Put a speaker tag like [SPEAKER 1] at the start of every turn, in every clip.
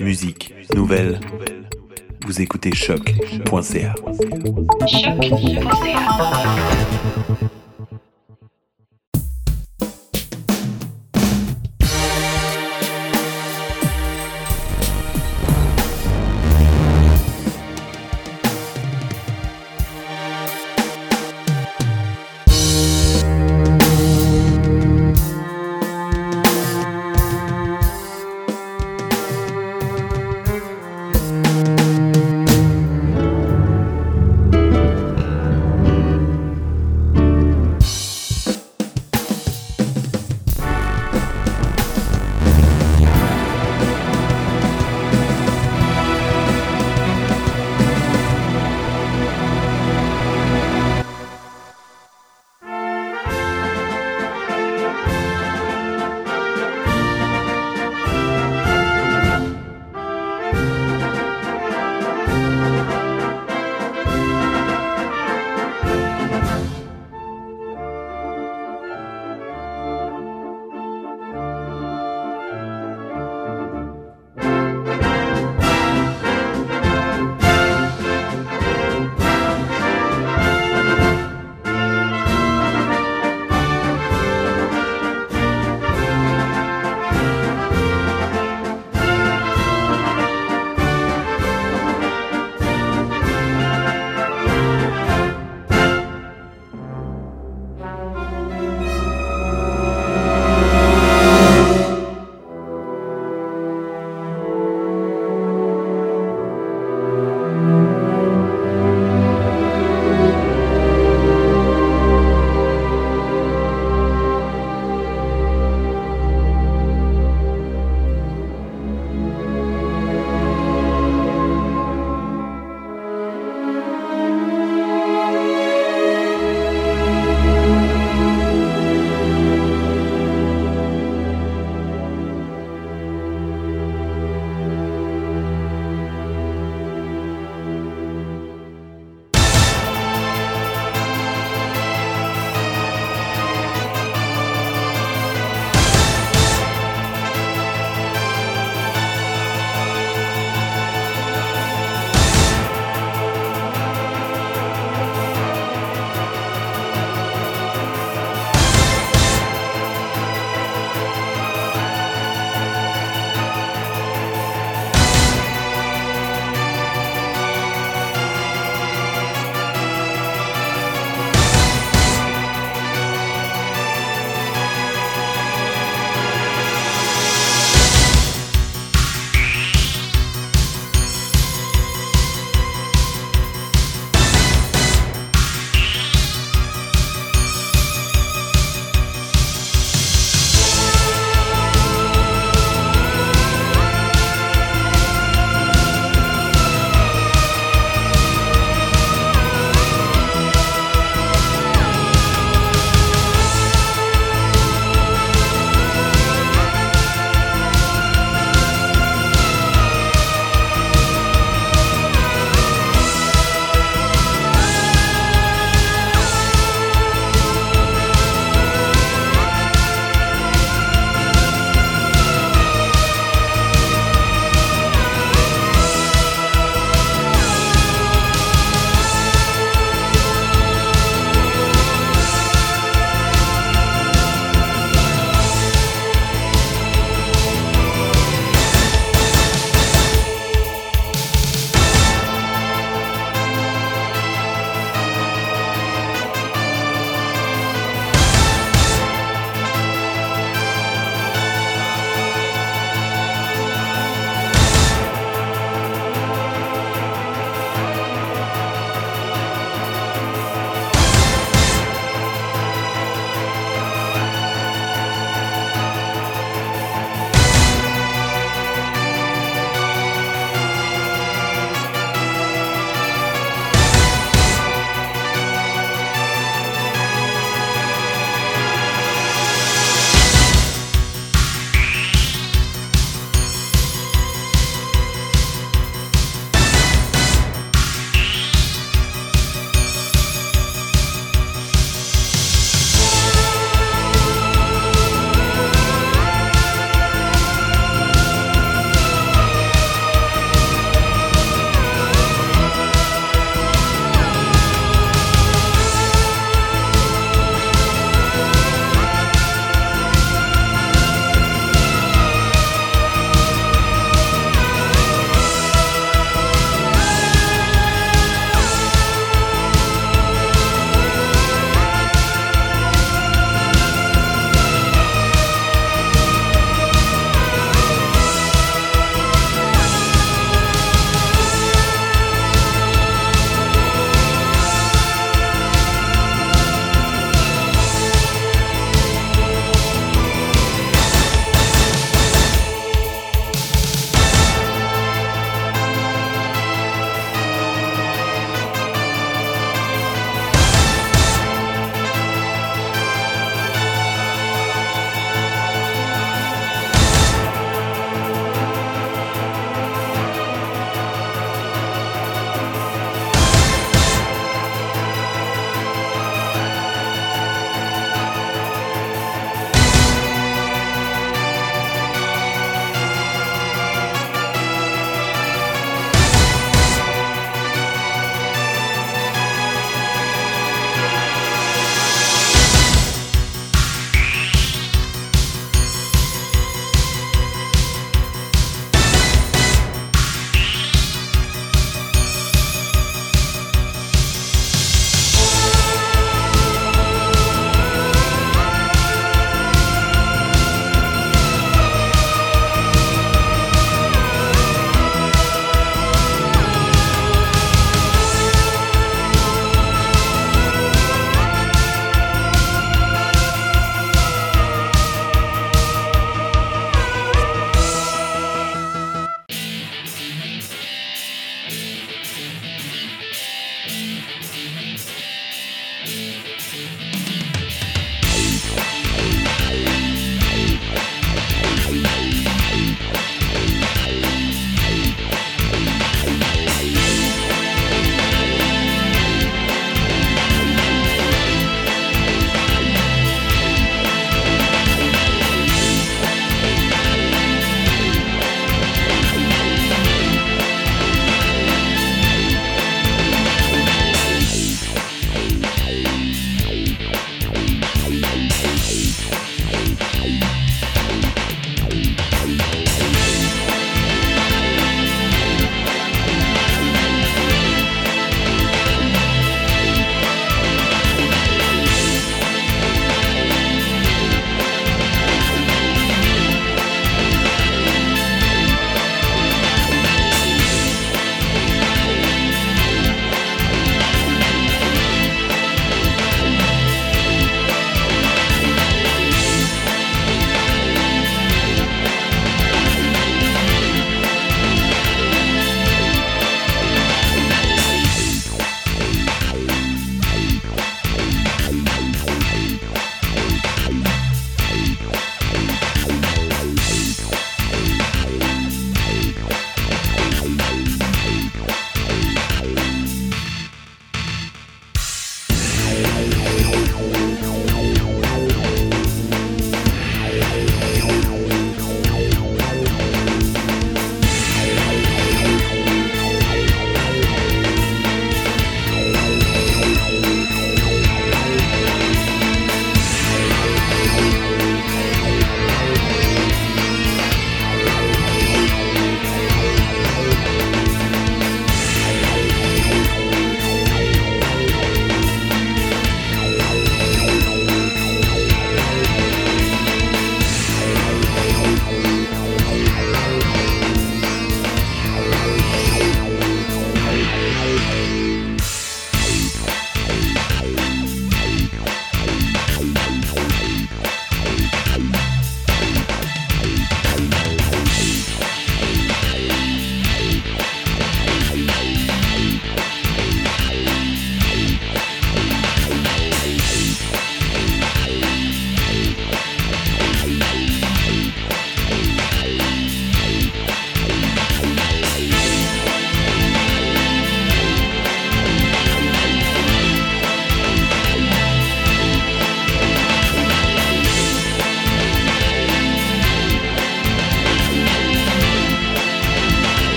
[SPEAKER 1] Musique, nouvelles. Vous écoutez choc.ca.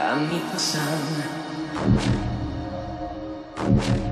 [SPEAKER 2] I meet.